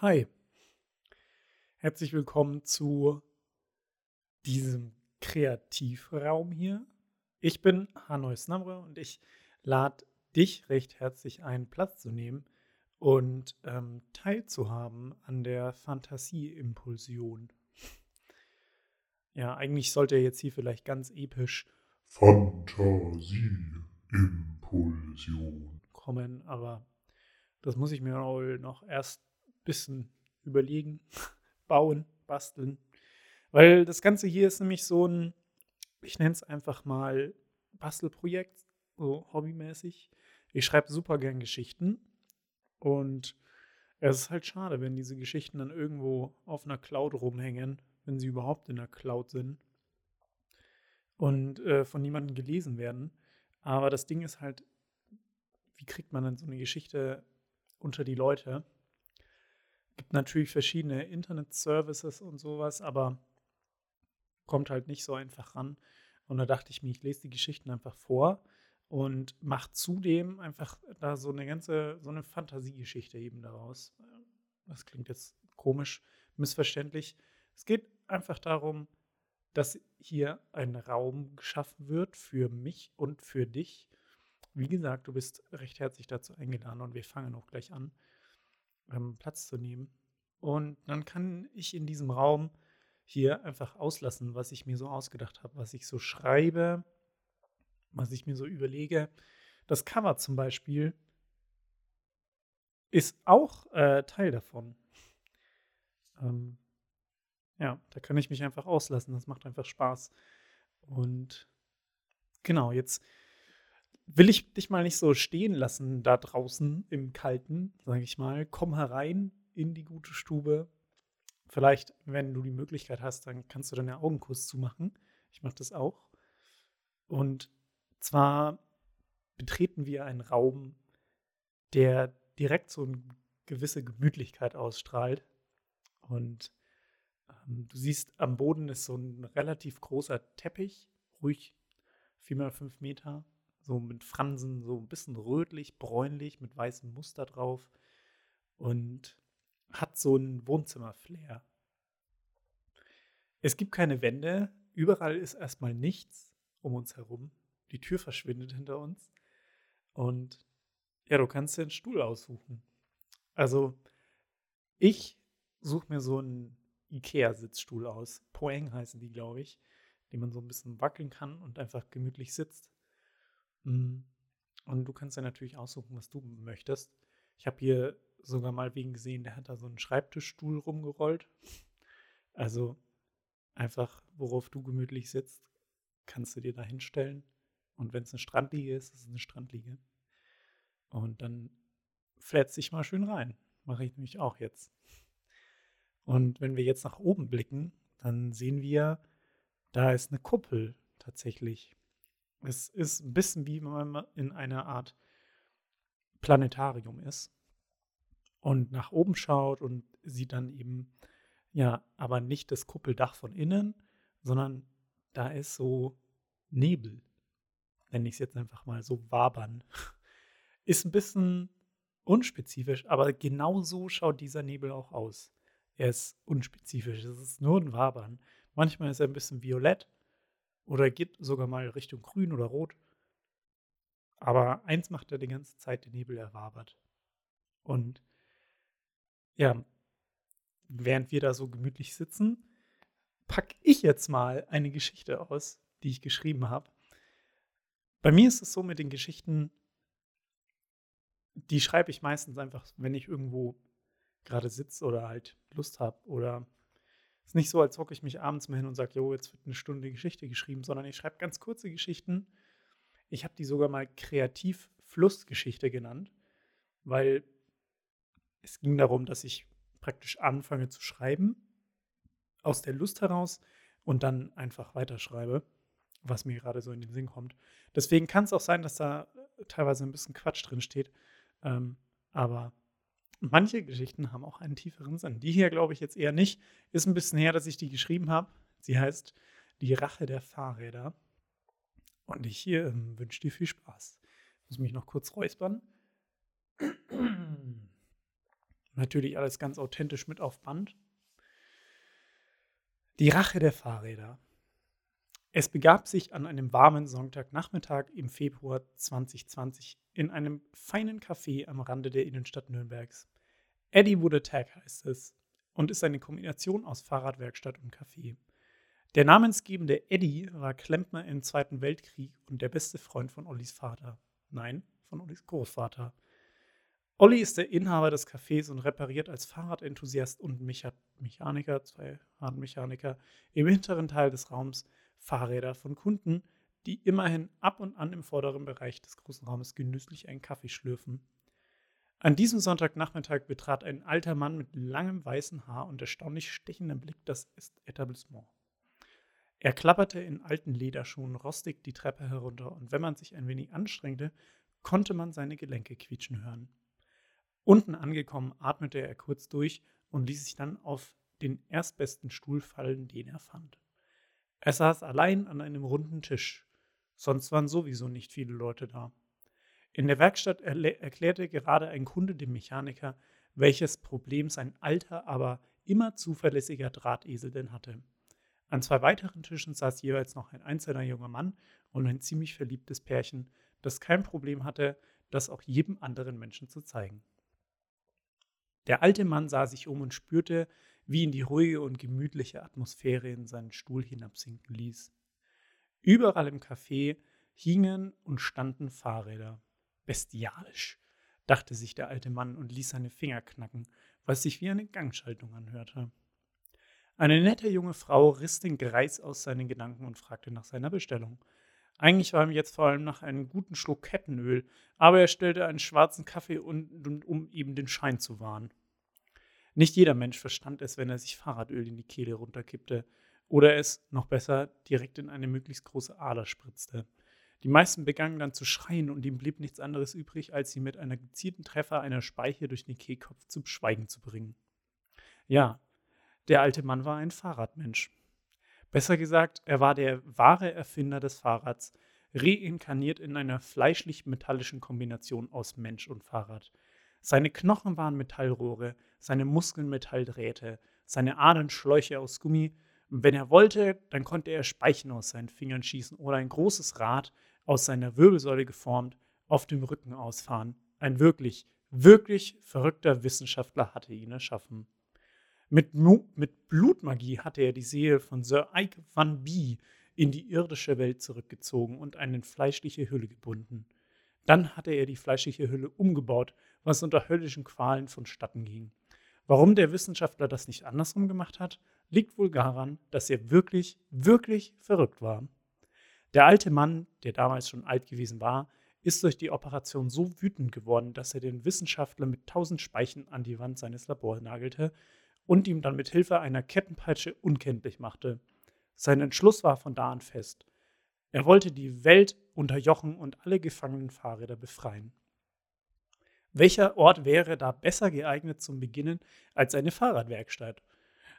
Hi, herzlich willkommen zu diesem Kreativraum hier. Ich bin Hanoi Snamre und ich lade dich recht herzlich ein, Platz zu nehmen und ähm, teilzuhaben an der Fantasieimpulsion. Ja, eigentlich sollte er jetzt hier vielleicht ganz episch Fantasieimpulsion kommen, aber das muss ich mir noch erst bisschen überlegen, bauen, basteln. Weil das Ganze hier ist nämlich so ein, ich nenne es einfach mal Bastelprojekt, so hobbymäßig. Ich schreibe super gern Geschichten und es ist halt schade, wenn diese Geschichten dann irgendwo auf einer Cloud rumhängen, wenn sie überhaupt in der Cloud sind und äh, von niemandem gelesen werden. Aber das Ding ist halt, wie kriegt man dann so eine Geschichte unter die Leute? Gibt natürlich verschiedene Internet-Services und sowas, aber kommt halt nicht so einfach ran. Und da dachte ich mir, ich lese die Geschichten einfach vor und mache zudem einfach da so eine ganze, so eine Fantasiegeschichte eben daraus. Das klingt jetzt komisch, missverständlich. Es geht einfach darum, dass hier ein Raum geschaffen wird für mich und für dich. Wie gesagt, du bist recht herzlich dazu eingeladen und wir fangen auch gleich an, ähm, Platz zu nehmen. Und dann kann ich in diesem Raum hier einfach auslassen, was ich mir so ausgedacht habe, was ich so schreibe, was ich mir so überlege. Das Cover zum Beispiel ist auch äh, Teil davon. Ähm, ja, da kann ich mich einfach auslassen. Das macht einfach Spaß. Und genau, jetzt will ich dich mal nicht so stehen lassen da draußen im Kalten, sage ich mal. Komm herein in die gute Stube. Vielleicht, wenn du die Möglichkeit hast, dann kannst du deine Augen kurz zumachen. Ich mache das auch. Und zwar betreten wir einen Raum, der direkt so eine gewisse Gemütlichkeit ausstrahlt. Und ähm, du siehst, am Boden ist so ein relativ großer Teppich, ruhig 4x5 Meter, so mit Fransen, so ein bisschen rötlich, bräunlich, mit weißem Muster drauf und hat so ein Wohnzimmer-Flair. Es gibt keine Wände, überall ist erstmal nichts um uns herum. Die Tür verschwindet hinter uns und ja, du kannst dir einen Stuhl aussuchen. Also, ich suche mir so einen Ikea-Sitzstuhl aus. Poeng heißen die, glaube ich, den man so ein bisschen wackeln kann und einfach gemütlich sitzt. Mm. Und du kannst ja natürlich aussuchen, was du möchtest. Ich habe hier sogar mal wegen gesehen, der hat da so einen Schreibtischstuhl rumgerollt. Also einfach, worauf du gemütlich sitzt, kannst du dir da hinstellen. Und wenn es eine Strandliege ist, ist es eine Strandliege. Und dann flätzt dich mal schön rein. Mache ich nämlich auch jetzt. Und wenn wir jetzt nach oben blicken, dann sehen wir, da ist eine Kuppel tatsächlich. Es ist ein bisschen wie wenn man in einer Art Planetarium ist und nach oben schaut und sieht dann eben, ja, aber nicht das Kuppeldach von innen, sondern da ist so Nebel, nenne ich es jetzt einfach mal so wabern. Ist ein bisschen unspezifisch, aber genau so schaut dieser Nebel auch aus. Er ist unspezifisch, es ist nur ein Wabern. Manchmal ist er ein bisschen violett oder geht sogar mal Richtung grün oder rot. Aber eins macht er die ganze Zeit, den Nebel erwabert. Und ja, während wir da so gemütlich sitzen, packe ich jetzt mal eine Geschichte aus, die ich geschrieben habe. Bei mir ist es so mit den Geschichten, die schreibe ich meistens einfach, wenn ich irgendwo gerade sitze oder halt Lust habe. Oder ist nicht so, als hocke ich mich abends mal hin und sage, jo, jetzt wird eine Stunde Geschichte geschrieben, sondern ich schreibe ganz kurze Geschichten. Ich habe die sogar mal Kreativ-Flussgeschichte genannt, weil es ging darum, dass ich praktisch anfange zu schreiben, aus der Lust heraus und dann einfach weiterschreibe, was mir gerade so in den Sinn kommt. Deswegen kann es auch sein, dass da teilweise ein bisschen Quatsch drin steht. Ähm, aber manche Geschichten haben auch einen tieferen Sinn. Die hier glaube ich jetzt eher nicht. Ist ein bisschen her, dass ich die geschrieben habe. Sie heißt Die Rache der Fahrräder. Und ich hier ähm, wünsche dir viel Spaß. Ich muss mich noch kurz räuspern. Natürlich alles ganz authentisch mit auf Band. Die Rache der Fahrräder. Es begab sich an einem warmen Sonntagnachmittag im Februar 2020 in einem feinen Café am Rande der Innenstadt Nürnbergs. Eddie Wood Attack heißt es und ist eine Kombination aus Fahrradwerkstatt und Café. Der namensgebende Eddie war Klempner im Zweiten Weltkrieg und der beste Freund von Ollis Vater. Nein, von Ollis Großvater. Olli ist der Inhaber des Cafés und repariert als Fahrradenthusiast und Mecha Mechaniker, zwei Radmechaniker, im hinteren Teil des Raums Fahrräder von Kunden, die immerhin ab und an im vorderen Bereich des großen Raumes genüsslich einen Kaffee schlürfen. An diesem Sonntagnachmittag betrat ein alter Mann mit langem weißen Haar und erstaunlich stechendem Blick das Etablissement. Er klapperte in alten Lederschuhen rostig die Treppe herunter, und wenn man sich ein wenig anstrengte, konnte man seine Gelenke quietschen hören. Unten angekommen atmete er kurz durch und ließ sich dann auf den erstbesten Stuhl fallen, den er fand. Er saß allein an einem runden Tisch. Sonst waren sowieso nicht viele Leute da. In der Werkstatt erklärte gerade ein Kunde dem Mechaniker, welches Problem sein alter, aber immer zuverlässiger Drahtesel denn hatte. An zwei weiteren Tischen saß jeweils noch ein einzelner junger Mann und ein ziemlich verliebtes Pärchen, das kein Problem hatte, das auch jedem anderen Menschen zu zeigen. Der alte Mann sah sich um und spürte, wie ihn die ruhige und gemütliche Atmosphäre in seinen Stuhl hinabsinken ließ. Überall im Café hingen und standen Fahrräder. Bestialisch, dachte sich der alte Mann und ließ seine Finger knacken, was sich wie eine Gangschaltung anhörte. Eine nette junge Frau riss den Greis aus seinen Gedanken und fragte nach seiner Bestellung. Eigentlich war ihm jetzt vor allem nach einem guten Schluck Kettenöl, aber er stellte einen schwarzen Kaffee und, um eben den Schein zu wahren. Nicht jeder Mensch verstand es, wenn er sich Fahrradöl in die Kehle runterkippte oder es, noch besser, direkt in eine möglichst große Ader spritzte. Die meisten begannen dann zu schreien und ihm blieb nichts anderes übrig, als sie mit einer gezielten Treffer einer Speiche durch den Kehlkopf zum Schweigen zu bringen. Ja, der alte Mann war ein Fahrradmensch. Besser gesagt, er war der wahre Erfinder des Fahrrads, reinkarniert in einer fleischlich-metallischen Kombination aus Mensch und Fahrrad. Seine Knochen waren Metallrohre, seine Muskeln Metalldrähte, seine Adern Schläuche aus Gummi. Und wenn er wollte, dann konnte er Speichen aus seinen Fingern schießen oder ein großes Rad, aus seiner Wirbelsäule geformt, auf dem Rücken ausfahren. Ein wirklich, wirklich verrückter Wissenschaftler hatte ihn erschaffen. Mit, mit Blutmagie hatte er die Seele von Sir Ike Van Bee in die irdische Welt zurückgezogen und eine fleischliche Hülle gebunden. Dann hatte er die fleischliche Hülle umgebaut, was unter höllischen Qualen vonstatten ging. Warum der Wissenschaftler das nicht andersrum gemacht hat, liegt wohl daran, dass er wirklich, wirklich verrückt war. Der alte Mann, der damals schon alt gewesen war, ist durch die Operation so wütend geworden, dass er den Wissenschaftler mit tausend Speichen an die Wand seines Labors nagelte und ihm dann mit Hilfe einer Kettenpeitsche unkenntlich machte. Sein Entschluss war von da an fest. Er wollte die Welt unterjochen und alle gefangenen Fahrräder befreien. Welcher Ort wäre da besser geeignet zum Beginnen als eine Fahrradwerkstatt?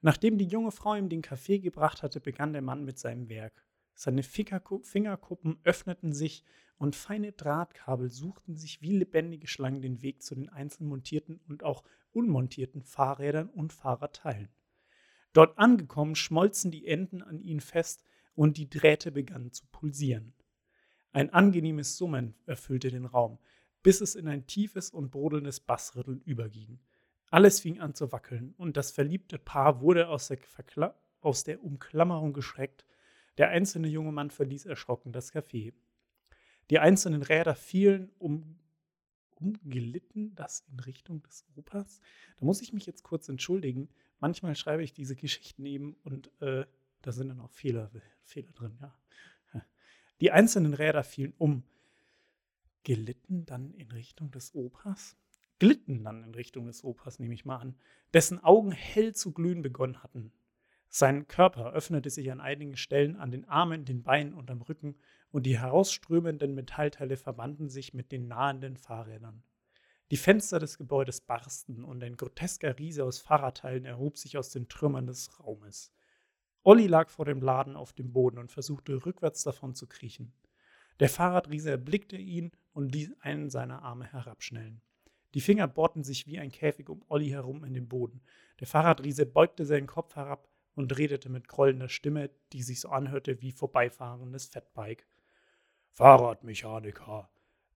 Nachdem die junge Frau ihm den Kaffee gebracht hatte, begann der Mann mit seinem Werk. Seine Fingerkuppen öffneten sich und feine Drahtkabel suchten sich wie lebendige Schlangen den Weg zu den einzeln montierten und auch unmontierten Fahrrädern und Fahrradteilen. Dort angekommen schmolzen die Enden an ihnen fest und die Drähte begannen zu pulsieren. Ein angenehmes Summen erfüllte den Raum, bis es in ein tiefes und brodelndes Bassrütteln überging. Alles fing an zu wackeln, und das verliebte Paar wurde aus der, Verkla aus der Umklammerung geschreckt. Der einzelne junge Mann verließ erschrocken das Café. Die einzelnen Räder fielen um, umgelitten, das in Richtung des Opas. Da muss ich mich jetzt kurz entschuldigen. Manchmal schreibe ich diese Geschichten eben und äh, da sind dann auch Fehler, Fehler drin, ja. Die einzelnen Räder fielen um gelitten dann in Richtung des Opas? Glitten dann in Richtung des Opas, nehme ich mal an, dessen Augen hell zu glühen begonnen hatten. Sein Körper öffnete sich an einigen Stellen an den Armen, den Beinen und am Rücken, und die herausströmenden Metallteile verbanden sich mit den nahenden Fahrrädern. Die Fenster des Gebäudes barsten und ein grotesker Riese aus Fahrradteilen erhob sich aus den Trümmern des Raumes. Olli lag vor dem Laden auf dem Boden und versuchte rückwärts davon zu kriechen. Der Fahrradriese erblickte ihn und ließ einen seiner Arme herabschnellen. Die Finger bohrten sich wie ein Käfig um Olli herum in den Boden. Der Fahrradriese beugte seinen Kopf herab und redete mit grollender Stimme, die sich so anhörte wie vorbeifahrendes Fettbike. Fahrradmechaniker,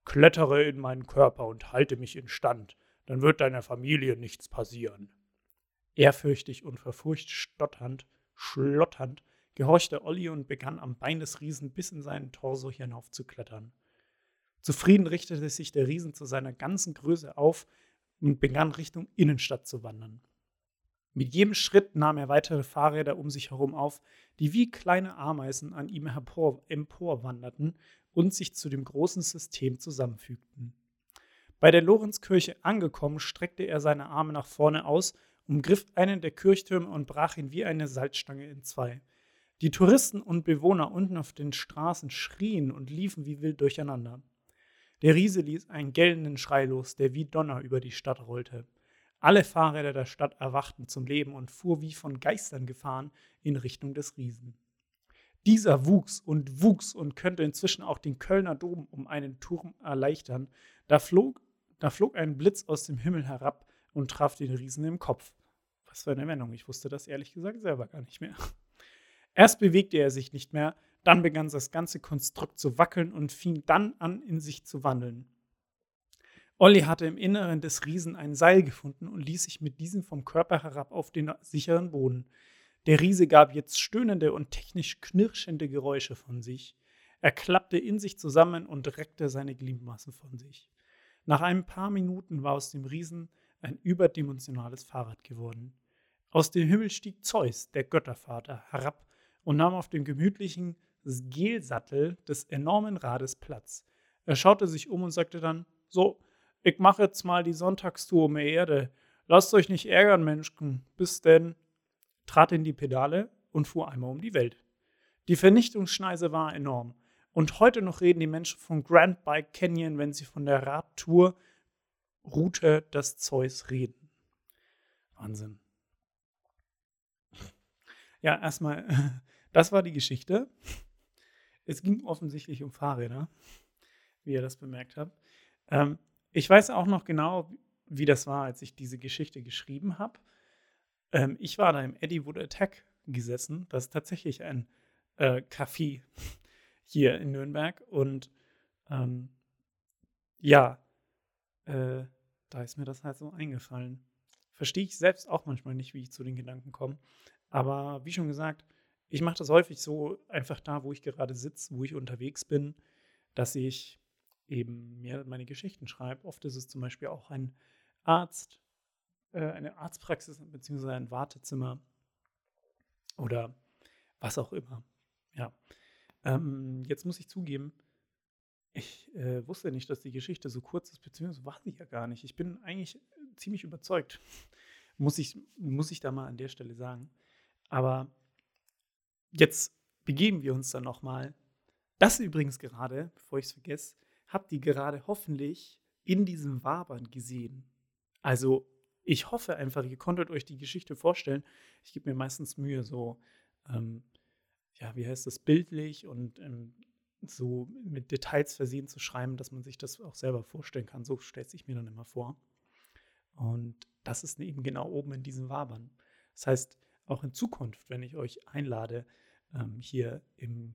klettere in meinen Körper und halte mich in Stand, dann wird deiner Familie nichts passieren. Ehrfürchtig und verfurcht stotternd, schlotternd, gehorchte Olli und begann am Bein des Riesen bis in seinen Torso hinauf zu klettern. Zufrieden richtete sich der Riesen zu seiner ganzen Größe auf und begann Richtung Innenstadt zu wandern. Mit jedem Schritt nahm er weitere Fahrräder um sich herum auf, die wie kleine Ameisen an ihm emporwanderten und sich zu dem großen System zusammenfügten. Bei der Lorenzkirche angekommen, streckte er seine Arme nach vorne aus, umgriff einen der Kirchtürme und brach ihn wie eine Salzstange in zwei. Die Touristen und Bewohner unten auf den Straßen schrien und liefen wie wild durcheinander. Der Riese ließ einen gellenden Schrei los, der wie Donner über die Stadt rollte. Alle Fahrräder der Stadt erwachten zum Leben und fuhr wie von Geistern gefahren in Richtung des Riesen. Dieser wuchs und wuchs und könnte inzwischen auch den Kölner Dom um einen Turm erleichtern. Da flog, da flog ein Blitz aus dem Himmel herab und traf den Riesen im Kopf. Was für eine Wendung, ich wusste das ehrlich gesagt selber gar nicht mehr. Erst bewegte er sich nicht mehr, dann begann das ganze Konstrukt zu wackeln und fing dann an, in sich zu wandeln. Olli hatte im Inneren des Riesen ein Seil gefunden und ließ sich mit diesem vom Körper herab auf den sicheren Boden. Der Riese gab jetzt stöhnende und technisch knirschende Geräusche von sich. Er klappte in sich zusammen und reckte seine Gliedmaßen von sich. Nach ein paar Minuten war aus dem Riesen ein überdimensionales Fahrrad geworden. Aus dem Himmel stieg Zeus, der Göttervater, herab und nahm auf dem gemütlichen Gelsattel des enormen Rades Platz. Er schaute sich um und sagte dann: So, ich mache jetzt mal die Sonntagstour um die Erde. Lasst euch nicht ärgern, Menschen. Bis denn, trat in die Pedale und fuhr einmal um die Welt. Die Vernichtungsschneise war enorm. Und heute noch reden die Menschen von Grand Bike Canyon, wenn sie von der Radtour Route des Zeus reden. Wahnsinn. Ja, erstmal, das war die Geschichte. Es ging offensichtlich um Fahrräder, wie ihr das bemerkt habt. Ähm, ich weiß auch noch genau, wie das war, als ich diese Geschichte geschrieben habe. Ähm, ich war da im Eddie Attack gesessen. Das ist tatsächlich ein äh, Café hier in Nürnberg. Und ähm, ja, äh, da ist mir das halt so eingefallen. Verstehe ich selbst auch manchmal nicht, wie ich zu den Gedanken komme. Aber wie schon gesagt, ich mache das häufig so, einfach da, wo ich gerade sitze, wo ich unterwegs bin, dass ich eben mir meine Geschichten schreibe. Oft ist es zum Beispiel auch ein Arzt, äh, eine Arztpraxis bzw. ein Wartezimmer oder was auch immer. Ja. Ähm, jetzt muss ich zugeben, ich äh, wusste nicht, dass die Geschichte so kurz ist, beziehungsweise war sie ja gar nicht. Ich bin eigentlich ziemlich überzeugt. muss, ich, muss ich da mal an der Stelle sagen. Aber Jetzt begeben wir uns dann nochmal. Das übrigens gerade, bevor ich es vergesse, habt ihr gerade hoffentlich in diesem Wabern gesehen. Also ich hoffe einfach, ihr konntet euch die Geschichte vorstellen. Ich gebe mir meistens Mühe, so, ähm, ja, wie heißt das, bildlich und ähm, so mit Details versehen zu schreiben, dass man sich das auch selber vorstellen kann. So stellt sich mir dann immer vor. Und das ist eben genau oben in diesem Wabern. Das heißt, auch in Zukunft, wenn ich euch einlade, ähm, hier, im,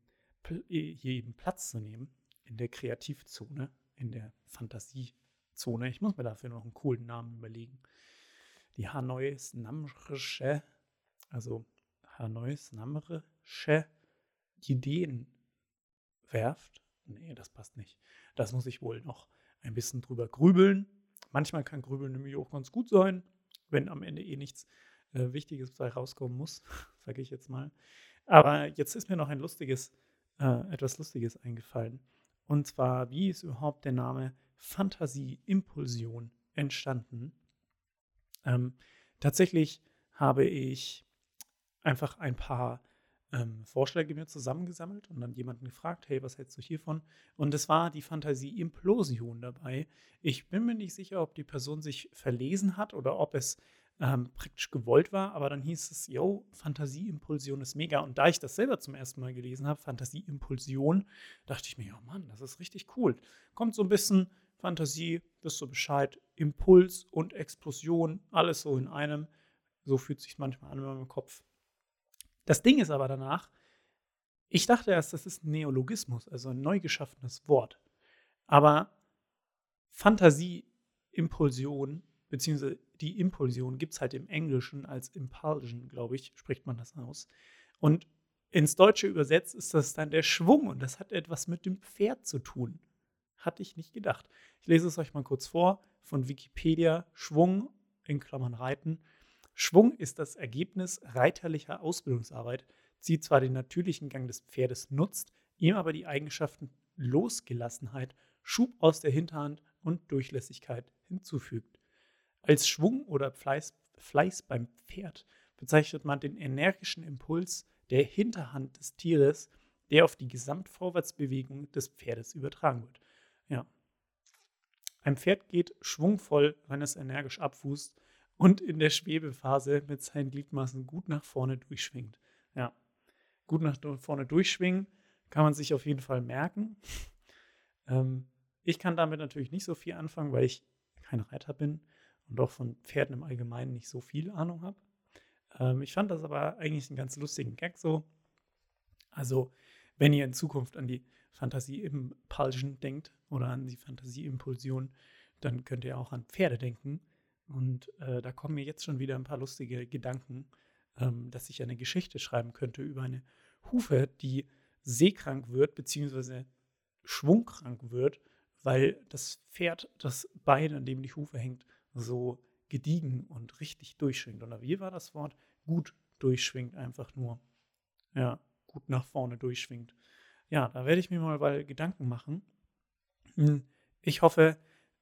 hier eben Platz zu nehmen, in der Kreativzone, in der Fantasiezone. Ich muss mir dafür noch einen coolen Namen überlegen. Die Hanois Namrische, also Hanois Namrische Ideenwerft. Nee, das passt nicht. Das muss ich wohl noch ein bisschen drüber grübeln. Manchmal kann Grübeln nämlich auch ganz gut sein, wenn am Ende eh nichts äh, Wichtiges bei rauskommen muss, sage ich jetzt mal. Aber jetzt ist mir noch ein lustiges, äh, etwas Lustiges eingefallen. Und zwar, wie ist überhaupt der Name Fantasie-Impulsion entstanden? Ähm, tatsächlich habe ich einfach ein paar ähm, Vorschläge mir zusammengesammelt und dann jemanden gefragt, hey, was hältst du hiervon? Und es war die Fantasie-Implosion dabei. Ich bin mir nicht sicher, ob die Person sich verlesen hat oder ob es ähm, praktisch gewollt war, aber dann hieß es, yo, Fantasieimpulsion ist mega. Und da ich das selber zum ersten Mal gelesen habe, Fantasieimpulsion, dachte ich mir, ja Mann, das ist richtig cool. Kommt so ein bisschen Fantasie, wisst du Bescheid, Impuls und Explosion, alles so in einem. So fühlt sich manchmal an in meinem Kopf. Das Ding ist aber danach, ich dachte erst, das ist ein Neologismus, also ein neu geschaffenes Wort. Aber Fantasieimpulsion beziehungsweise die Impulsion gibt es halt im Englischen als Impulsion, glaube ich, spricht man das aus. Und ins Deutsche übersetzt ist das dann der Schwung und das hat etwas mit dem Pferd zu tun. Hatte ich nicht gedacht. Ich lese es euch mal kurz vor von Wikipedia. Schwung in Klammern Reiten. Schwung ist das Ergebnis reiterlicher Ausbildungsarbeit, die zwar den natürlichen Gang des Pferdes nutzt, ihm aber die Eigenschaften Losgelassenheit, Schub aus der Hinterhand und Durchlässigkeit hinzufügt. Als Schwung oder Fleiß, Fleiß beim Pferd bezeichnet man den energischen Impuls der Hinterhand des Tieres, der auf die Gesamtvorwärtsbewegung des Pferdes übertragen wird. Ja. Ein Pferd geht schwungvoll, wenn es energisch abfußt und in der Schwebephase mit seinen Gliedmaßen gut nach vorne durchschwingt. Ja. Gut nach vorne durchschwingen kann man sich auf jeden Fall merken. ähm, ich kann damit natürlich nicht so viel anfangen, weil ich kein Reiter bin und auch von Pferden im Allgemeinen nicht so viel Ahnung habe. Ähm, ich fand das aber eigentlich einen ganz lustigen Gag so. Also, wenn ihr in Zukunft an die Fantasie-Impulsion denkt oder an die Fantasie-Impulsion, dann könnt ihr auch an Pferde denken. Und äh, da kommen mir jetzt schon wieder ein paar lustige Gedanken, ähm, dass ich eine Geschichte schreiben könnte über eine Hufe, die seekrank wird, beziehungsweise schwungkrank wird, weil das Pferd das Bein, an dem die Hufe hängt, so gediegen und richtig durchschwingt. Oder wie war das Wort? Gut durchschwingt einfach nur. Ja, gut nach vorne durchschwingt. Ja, da werde ich mir mal weil Gedanken machen. Hm, ich hoffe,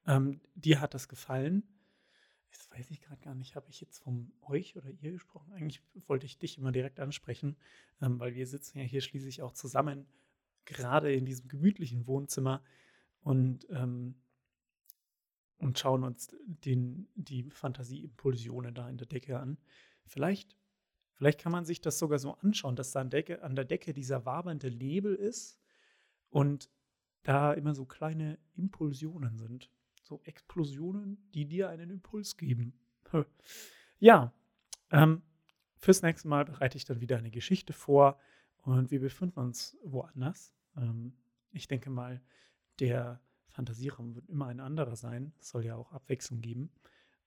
ähm, dir hat das gefallen. Das weiß ich gerade gar nicht. Habe ich jetzt von euch oder ihr gesprochen? Eigentlich wollte ich dich immer direkt ansprechen, ähm, weil wir sitzen ja hier schließlich auch zusammen, gerade in diesem gemütlichen Wohnzimmer. Und ähm, und schauen uns den, die Fantasieimpulsionen da in der Decke an. Vielleicht, vielleicht kann man sich das sogar so anschauen, dass da an, Decke, an der Decke dieser wabernde Nebel ist und da immer so kleine Impulsionen sind. So Explosionen, die dir einen Impuls geben. Ja, ähm, fürs nächste Mal bereite ich dann wieder eine Geschichte vor und wir befinden uns woanders. Ähm, ich denke mal, der Fantasieraum wird immer ein anderer sein. Es soll ja auch Abwechslung geben.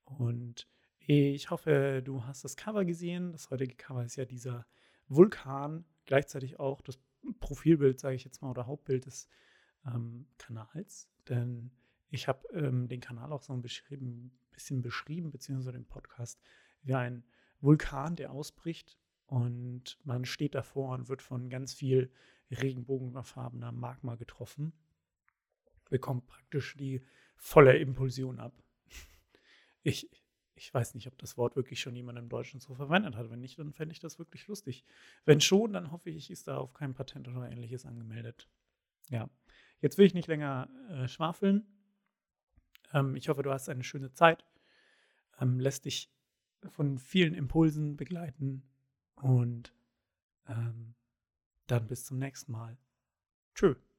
Und ich hoffe, du hast das Cover gesehen. Das heutige Cover ist ja dieser Vulkan, gleichzeitig auch das Profilbild, sage ich jetzt mal, oder Hauptbild des ähm, Kanals. Denn ich habe ähm, den Kanal auch so ein bisschen beschrieben, beziehungsweise den Podcast, wie ein Vulkan, der ausbricht und man steht davor und wird von ganz viel regenbogenfarbener Magma getroffen bekommt praktisch die volle Impulsion ab. Ich, ich weiß nicht, ob das Wort wirklich schon jemand im Deutschen so verwendet hat. Wenn nicht, dann fände ich das wirklich lustig. Wenn schon, dann hoffe ich, ist da auf kein Patent oder ähnliches angemeldet. Ja, jetzt will ich nicht länger äh, schwafeln. Ähm, ich hoffe, du hast eine schöne Zeit. Ähm, lässt dich von vielen Impulsen begleiten und ähm, dann bis zum nächsten Mal. Tschüss.